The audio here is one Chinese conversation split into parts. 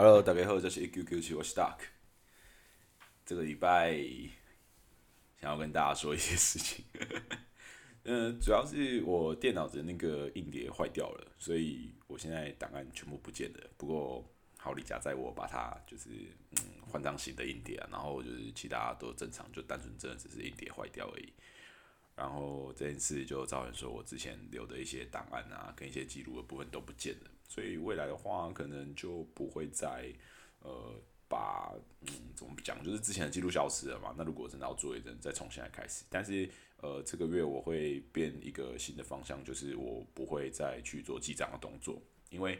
Hello，大家好，这是 Q Q 七，我是 Duck。这个礼拜想要跟大家说一些事情，嗯，主要是我电脑的那个硬碟坏掉了，所以我现在档案全部不见了。不过好李家在我把它就是嗯换张新的硬碟啊，然后就是其他都正常，就单纯真的只是硬碟坏掉而已。然后这件事就造成说我之前留的一些档案啊，跟一些记录的部分都不见了，所以未来的话可能就不会再呃把嗯怎么讲，就是之前的记录消失了嘛。那如果真的要做一阵，再重新来开始。但是呃这个月我会变一个新的方向，就是我不会再去做记账的动作，因为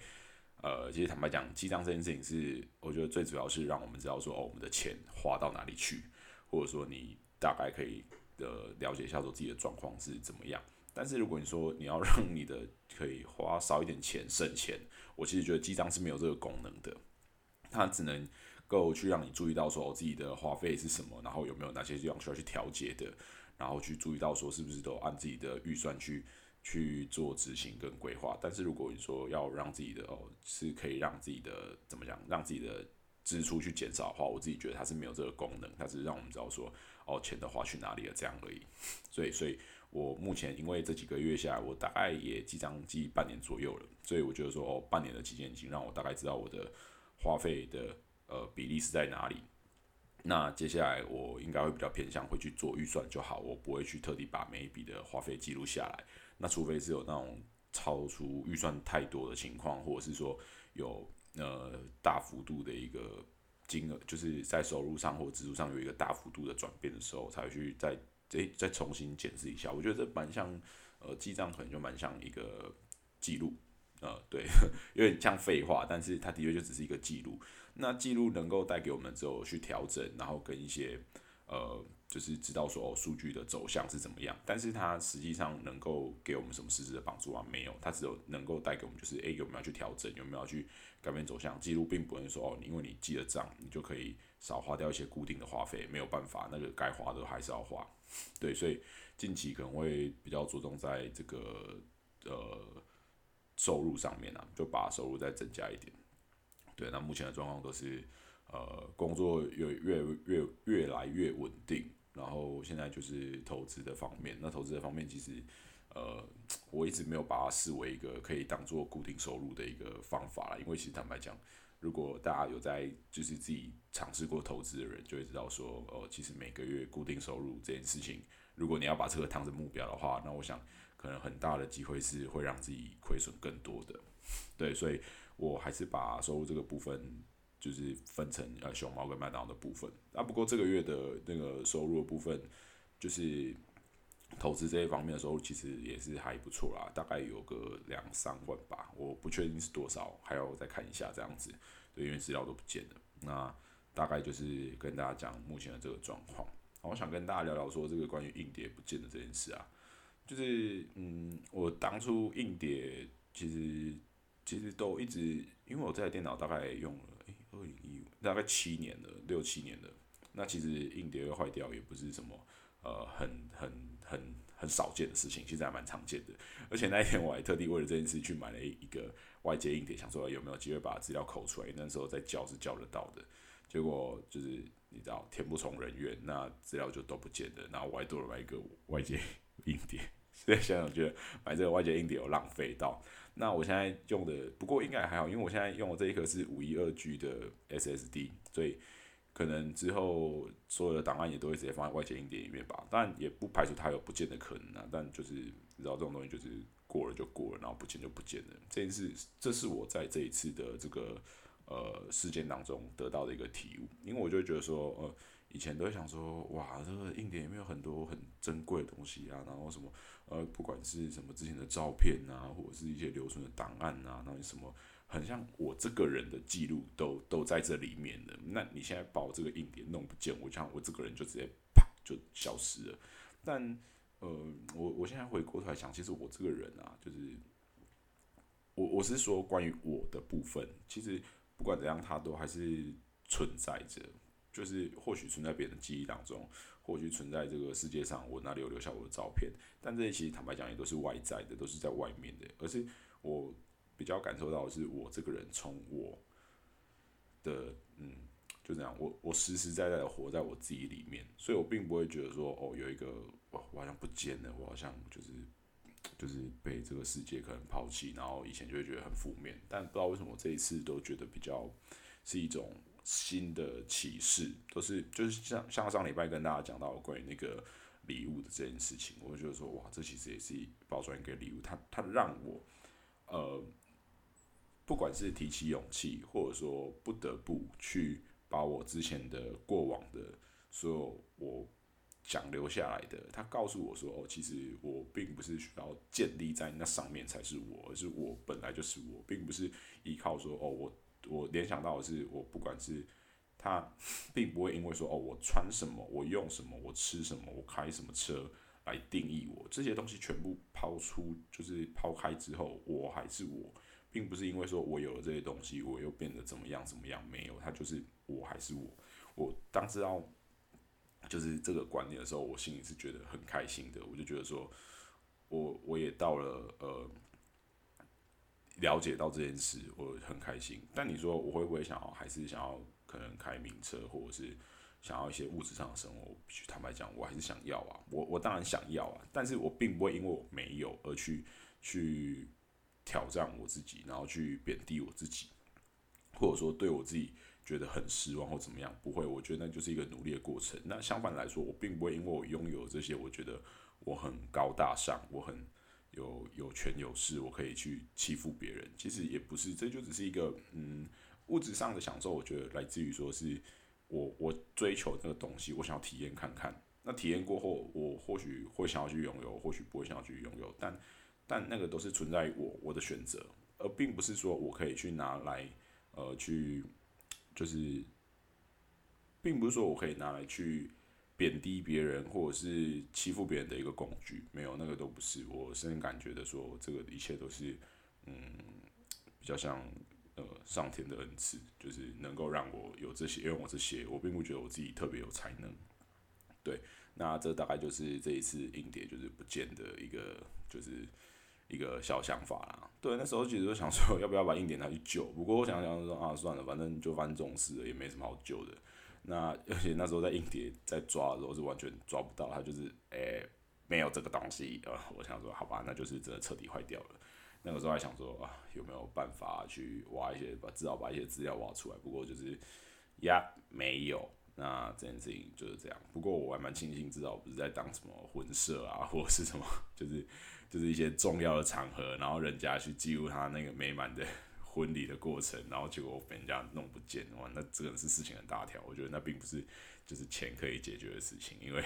呃其实坦白讲，记账这件事情是我觉得最主要是让我们知道说哦我们的钱花到哪里去，或者说你大概可以。的了解一下说自己的状况是怎么样，但是如果你说你要让你的可以花少一点钱省钱，我其实觉得记账是没有这个功能的，它只能够去让你注意到说我自己的花费是什么，然后有没有哪些地方需要去调节的，然后去注意到说是不是都按自己的预算去去做执行跟规划。但是如果你说要让自己的哦是可以让自己的怎么讲，让自己的支出去减少的话，我自己觉得它是没有这个功能，它只是让我们知道说。哦，钱的花去哪里了？这样而已。所以，所以我目前因为这几个月下来，我大概也记账记半年左右了。所以我觉得说，哦，半年的期间已经让我大概知道我的花费的呃比例是在哪里。那接下来我应该会比较偏向会去做预算就好，我不会去特地把每一笔的花费记录下来。那除非是有那种超出预算太多的情况，或者是说有呃大幅度的一个。金额就是在收入上或支出上有一个大幅度的转变的时候，才会去再再再重新检视一下。我觉得这蛮像呃记账，可能就蛮像一个记录，呃，对，有点像废话，但是它的确就只是一个记录。那记录能够带给我们之后去调整，然后跟一些呃。就是知道说哦，数据的走向是怎么样，但是它实际上能够给我们什么实质的帮助啊？没有，它只有能够带给我们就是诶，有没有去调整，有没有去改变走向？记录并不能说哦，因为你记了账，你就可以少花掉一些固定的花费，没有办法，那个该花的还是要花。对，所以近期可能会比较着重在这个呃收入上面啊，就把收入再增加一点。对，那目前的状况都是呃工作越越越越来越稳定。然后现在就是投资的方面，那投资的方面其实，呃，我一直没有把它视为一个可以当做固定收入的一个方法啦。因为其实坦白讲，如果大家有在就是自己尝试过投资的人，就会知道说，哦，其实每个月固定收入这件事情，如果你要把这个当成目标的话，那我想可能很大的机会是会让自己亏损更多的。对，所以我还是把收入这个部分。就是分成呃熊猫跟麦当劳的部分啊，不过这个月的那个收入的部分，就是投资这一方面的收入其实也是还不错啦，大概有个两三万吧，我不确定是多少，还要再看一下这样子，对，因为资料都不见了。那大概就是跟大家讲目前的这个状况。我想跟大家聊聊说这个关于硬碟不见的这件事啊，就是嗯，我当初硬碟其实其实都一直，因为我这台电脑大概用了。二零一五大概七年了，六七年了。那其实硬碟坏掉也不是什么呃很很很很少见的事情，其实还蛮常见的。而且那一天我还特地为了这件事去买了一个外接硬碟，想说有没有机会把资料抠出来。那时候在叫是叫得到的，结果就是你知道天不从人愿，那资料就都不见了。然后我还多了买一个外接硬碟，所以想想觉得买这个外接硬碟有浪费到。那我现在用的不过应该还好，因为我现在用的这一颗是五一二 G 的 SSD，所以可能之后所有的档案也都会直接放在外接硬碟里面吧。但也不排除它有不见的可能啊，但就是你知道这种东西就是过了就过了，然后不见就不见了。这件事，这是我在这一次的这个呃事件当中得到的一个体悟，因为我就觉得说呃。以前都会想说，哇，这个硬碟里面有很多很珍贵的东西啊，然后什么，呃，不管是什么之前的照片啊，或者是一些留存的档案啊，那什么，很像我这个人的记录都都在这里面的。那你现在把我这个硬碟弄不见，我像我这个人就直接啪就消失了。但，呃，我我现在回过头来想，其实我这个人啊，就是我我是说关于我的部分，其实不管怎样，它都还是存在着。就是或许存在别人的记忆当中，或许存在这个世界上，我哪里有留下我的照片？但这些其实坦白讲也都是外在的，都是在外面的。而是我比较感受到的是，我这个人从我的，嗯，就这样，我我实实在在的活在我自己里面，所以我并不会觉得说，哦，有一个，我我好像不见了，我好像就是就是被这个世界可能抛弃，然后以前就会觉得很负面，但不知道为什么这一次都觉得比较是一种新的启示，都是就是像像上礼拜跟大家讲到关于那个礼物的这件事情，我就觉得说，哇，这其实也是包装一个礼物，它它让我，呃。不管是提起勇气，或者说不得不去把我之前的过往的所有我想留下来的，他告诉我说：“哦，其实我并不是需要建立在那上面才是我，而是我本来就是我，并不是依靠说哦，我我联想到的是我不管是他，并不会因为说哦，我穿什么，我用什么，我吃什么，我开什么车来定义我，这些东西全部抛出，就是抛开之后，我还是我。”并不是因为说我有了这些东西，我又变得怎么样怎么样，没有，他就是我还是我。我当知道就是这个观念的时候，我心里是觉得很开心的。我就觉得说，我我也到了呃了解到这件事，我很开心。但你说我会不会想要，还是想要可能开名车，或者是想要一些物质上的生活？必须坦白讲，我还是想要啊。我我当然想要啊，但是我并不会因为我没有而去去。挑战我自己，然后去贬低我自己，或者说对我自己觉得很失望或怎么样，不会，我觉得那就是一个努力的过程。那相反来说，我并不会因为我拥有这些，我觉得我很高大上，我很有有权有势，我可以去欺负别人。其实也不是，这就只是一个嗯物质上的享受。我觉得来自于说是我我追求那个东西，我想要体验看看。那体验过后，我或许会想要去拥有，或许不会想要去拥有，但。但那个都是存在于我我的选择，而并不是说我可以去拿来，呃，去就是，并不是说我可以拿来去贬低别人或者是欺负别人的一个工具，没有那个都不是。我深感觉的说，这个一切都是，嗯，比较像呃上天的恩赐，就是能够让我有这些，因为我这些，我并不觉得我自己特别有才能。对，那这大概就是这一次硬碟就是不见的一个就是。一个小想法啦，对，那时候其实就想说 要不要把硬点拿去救，不过我想想说啊，算了，反正就翻这种事也没什么好救的。那 而且那时候在硬碟在抓的时候是完全抓不到，它就是诶没有这个东西呃，我想说好吧，那就是真的彻底坏掉了。那个时候还想说啊，有没有办法去挖一些，把至少把一些资料挖出来。不过就是呀，没有。那这件事情就是这样。不过我还蛮庆幸，至少不是在当什么混社啊，或者是什么，就是就是一些重要的场合，然后人家去记录他那个美满的 婚礼的过程，然后结果被人家弄不见，哇，那真的是事情很大条。我觉得那并不是就是钱可以解决的事情，因为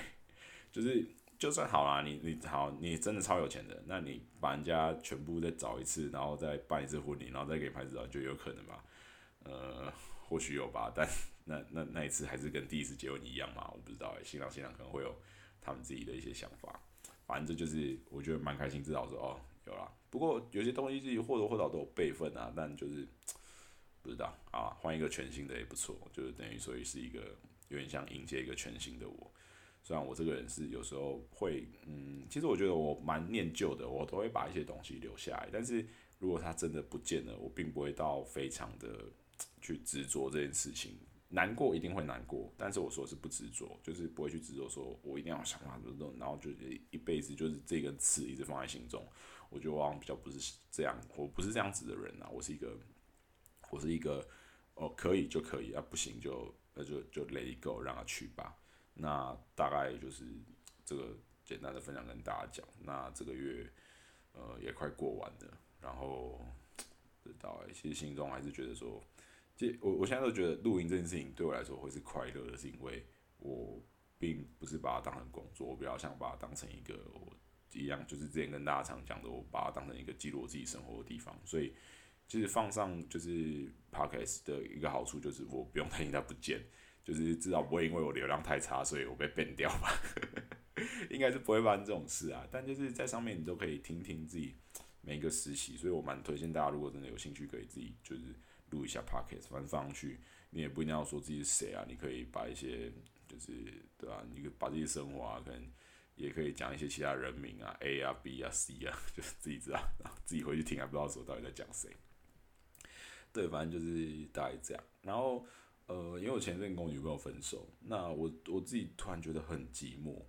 就是就算好啦，你你好，你真的超有钱的，那你把人家全部再找一次，然后再办一次婚礼，然后再给拍照，就有可能吧？呃，或许有吧，但。那那那一次还是跟第一次结婚一样嘛？我不知道哎，新郎新娘可能会有他们自己的一些想法。反正就是我觉得蛮开心，至少说哦有了。不过有些东西自己或多或少都有备份啊，但就是不知道啊，换一个全新的也不错，就是等于所以是一个有点像迎接一个全新的我。虽然我这个人是有时候会嗯，其实我觉得我蛮念旧的，我都会把一些东西留下来。但是如果它真的不见了，我并不会到非常的去执着这件事情。难过一定会难过，但是我说是不执着，就是不会去执着，说我一定要想法怎么弄，然后就一辈子就是这根刺一直放在心中。我觉得我比较不是这样，我不是这样子的人啊，我是一个，我是一个，哦，可以就可以啊，不行就那就就 let it go，让他去吧。那大概就是这个简单的分享跟大家讲。那这个月呃也快过完了，然后知道哎，其实心中还是觉得说。我我现在都觉得录音这件事情对我来说会是快乐的，是因为我并不是把它当成工作，我比较想把它当成一个我一样，就是之前跟大家常讲的，我把它当成一个记录我自己生活的地方。所以其实放上就是 podcast 的一个好处就是我不用担心它不见，就是至少不会因为我流量太差，所以我被 ban 掉吧，应该是不会发生这种事啊。但就是在上面你都可以听听自己每一个实习，所以我蛮推荐大家，如果真的有兴趣，可以自己就是。录一下 podcast，反正放上去，你也不一定要说自己是谁啊，你可以把一些就是对吧？你把自己生活啊，可能也可以讲一些其他人名啊，A 啊、B 啊、C 啊，就是自己知道，然后自己回去听还不知道说到底在讲谁。对，反正就是大概这样。然后呃，因为我前阵跟我女朋友分手，那我我自己突然觉得很寂寞，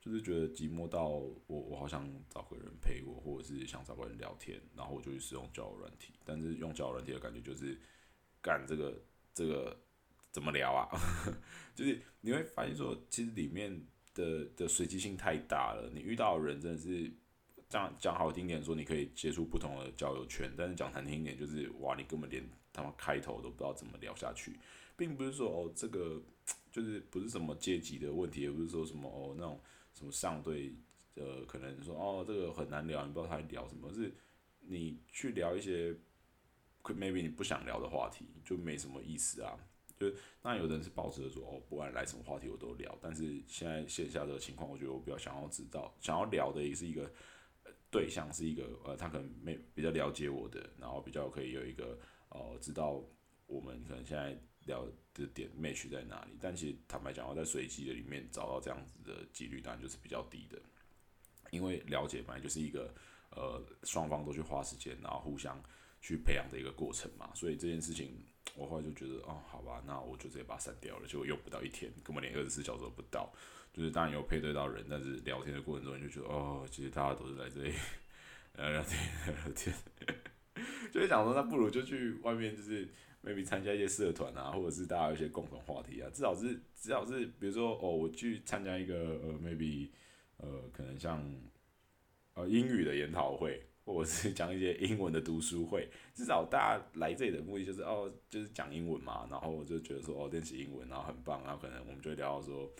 就是觉得寂寞到我我好想找个人陪我，或者是想找个人聊天，然后我就去使用交友软体。但是用交友软体的感觉就是干这个这个怎么聊啊？就是你会发现说，其实里面的的随机性太大了，你遇到的人真的是。讲讲好听点说，你可以接触不同的交友圈，但是讲难听一点，就是哇，你根本连他们开头都不知道怎么聊下去，并不是说哦，这个 就是不是什么阶级的问题，也不是说什么哦那种什么上对，呃，可能说哦这个很难聊，你不知道他聊什么，是你去聊一些，maybe 你不想聊的话题，就没什么意思啊。就那有的人是抱着说哦，不管来什么话题我都聊，但是现在线下的情况，我觉得我比较想要知道，想要聊的也是一个。对象是一个呃，他可能没比较了解我的，然后比较可以有一个呃，知道我们可能现在聊的点 match 在哪里。但其实坦白讲，要在随机的里面找到这样子的几率，当然就是比较低的。因为了解本来就是一个呃，双方都去花时间，然后互相去培养的一个过程嘛。所以这件事情，我后来就觉得，哦，好吧，那我就直接把它删掉了，结果用不到一天，根本连二十四小时都不到。就是当然有配对到人，但是聊天的过程中你就觉得哦，其实大家都是来这里聊聊天聊聊天，就会想说那不如就去外面，就是 maybe 参加一些社团啊，或者是大家有一些共同话题啊，至少是至少是比如说哦，我去参加一个呃 maybe 呃可能像呃英语的研讨会，或者是讲一些英文的读书会，至少大家来这里的目的就是哦就是讲英文嘛，然后我就觉得说哦练习英文然后很棒，然后可能我们就聊到说。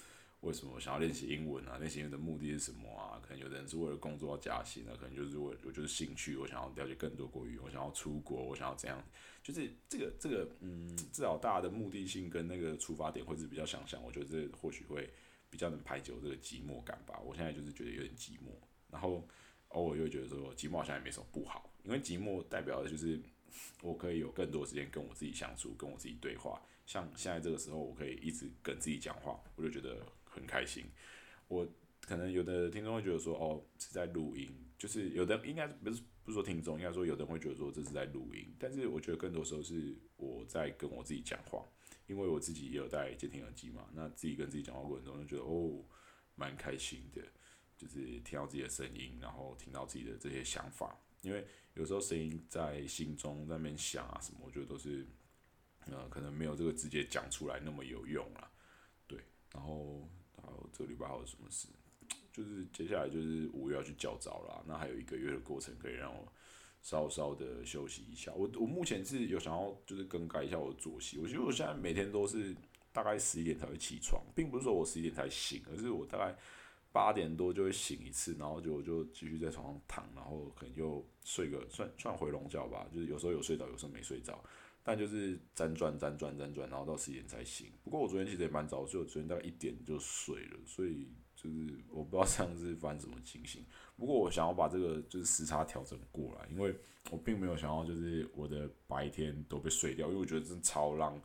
为什么想要练习英文啊？练习英文的目的是什么啊？可能有的人是为了工作要加薪啊，可能就是为我就是兴趣，我想要了解更多国语，我想要出国，我想要怎样？就是这个这个嗯，至少大家的目的性跟那个出发点会是比较相像。我觉得这或许会比较能排解我这个寂寞感吧。我现在就是觉得有点寂寞，然后偶尔又觉得说寂寞好像也没什么不好，因为寂寞代表的就是我可以有更多时间跟我自己相处，跟我自己对话。像现在这个时候，我可以一直跟自己讲话，我就觉得。很开心，我可能有的听众会觉得说，哦，是在录音，就是有的应该不是不说听众，应该说有的人会觉得说这是在录音，但是我觉得更多时候是我在跟我自己讲话，因为我自己也有戴监听耳机嘛，那自己跟自己讲话过程中就觉得哦，蛮开心的，就是听到自己的声音，然后听到自己的这些想法，因为有时候声音在心中那边想啊什么，我觉得都是，呃，可能没有这个直接讲出来那么有用啊，对，然后。然后这个礼拜还有什么事？就是接下来就是五月要去教招啦，那还有一个月的过程可以让我稍稍的休息一下。我我目前是有想要就是更改一下我的作息。我觉得我现在每天都是大概十一点才会起床，并不是说我十一点才醒，而是我大概八点多就会醒一次，然后就我就继续在床上躺，然后可能就睡个算算回笼觉吧，就是有时候有睡着，有时候没睡着。但就是辗转辗转辗转，然后到十点才醒。不过我昨天其实也蛮早，所以我昨天大概一点就睡了。所以就是我不知道这样是发生什么情形。不过我想要把这个就是时差调整过来，因为我并没有想要就是我的白天都被睡掉，因为我觉得真超浪，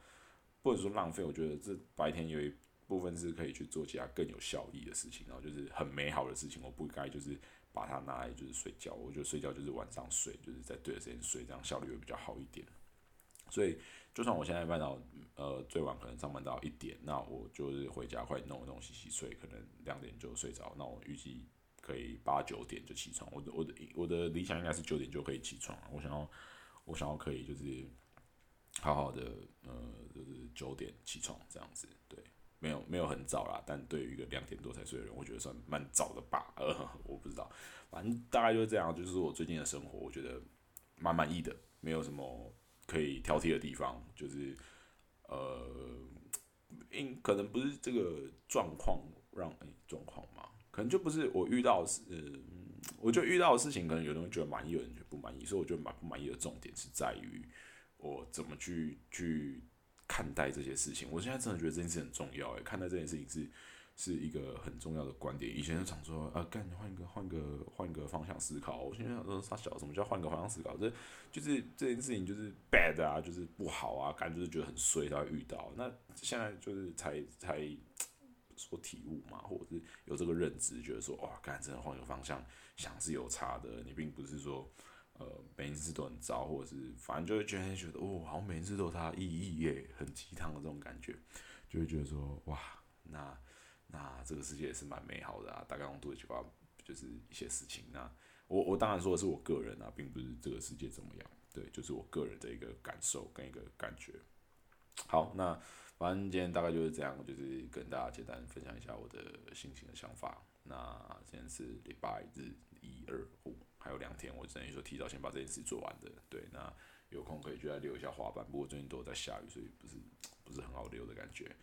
不能说浪费。我觉得这白天有一部分是可以去做其他更有效益的事情，然后就是很美好的事情。我不该就是把它拿来就是睡觉。我觉得睡觉就是晚上睡，就是在对的时间睡，这样效率会比较好一点。所以，就算我现在办到，呃，最晚可能上班到一点，那我就是回家快弄弄洗洗睡，可能两点就睡着。那我预计可以八九点就起床。我的我的我的理想应该是九点就可以起床。我想要我想要可以就是好好的，呃，就是九点起床这样子。对，没有没有很早啦，但对于一个两点多才睡的人，我觉得算蛮早的吧。呃，我不知道，反正大概就是这样。就是我最近的生活，我觉得蛮满意的，没有什么。可以挑剔的地方就是，呃，因可能不是这个状况让状况嘛，可能就不是我遇到是，我就遇到的事情，可能有人觉得满意，有人觉得不满意，所以我觉得满不满意的重点是在于我怎么去去看待这些事情。我现在真的觉得这件事很重要，诶，看待这件事情是。是一个很重要的观点。以前就想说，啊，干换一个换个换个方向思考。我现在想说，啥小什么叫换个方向思考？这就是这件事情就是 bad 啊，就是不好啊，感觉就觉得很衰才会遇到。那现在就是才才说体悟嘛，或者是有这个认知，觉得说，哇，干真的换个方向想是有差的。你并不是说，呃每一次都很糟，或者是反正就会觉得觉得哦，好像每一次都有它的意义耶，很鸡汤的这种感觉，就会觉得说哇，那那这个世界也是蛮美好的啊，大概用多句话就是一些事情。那我我当然说的是我个人啊，并不是这个世界怎么样，对，就是我个人的一个感受跟一个感觉。好，那反正今天大概就是这样，就是跟大家简单分享一下我的心情的想法。那今天是礼拜日，一二五，还有两天，我等于说提早先把这件事做完的。对，那有空可以就来溜一下滑板，不过最近都在下雨，所以不是不是很好溜的感觉。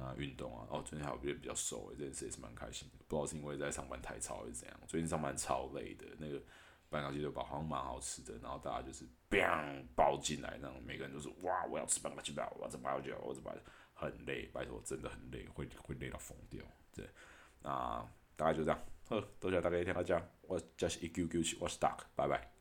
啊运动啊，哦，最近还有变比较瘦，这件事也是蛮开心的。不知道是因为在上班太吵还是怎样，最近上班超累的，那个。半个鸡腿堡好像蛮好吃的，然后大家就是 bang 包进来，那种每个人都是哇，我要吃半个鸡腿堡，我要吃半个鸡腿堡，我怎么很累？拜托，真的很累，会会累到疯掉。对，那大概就这样，呵，多谢大家一天来讲，我就是一 Q Q 七，我是 Duck，拜拜。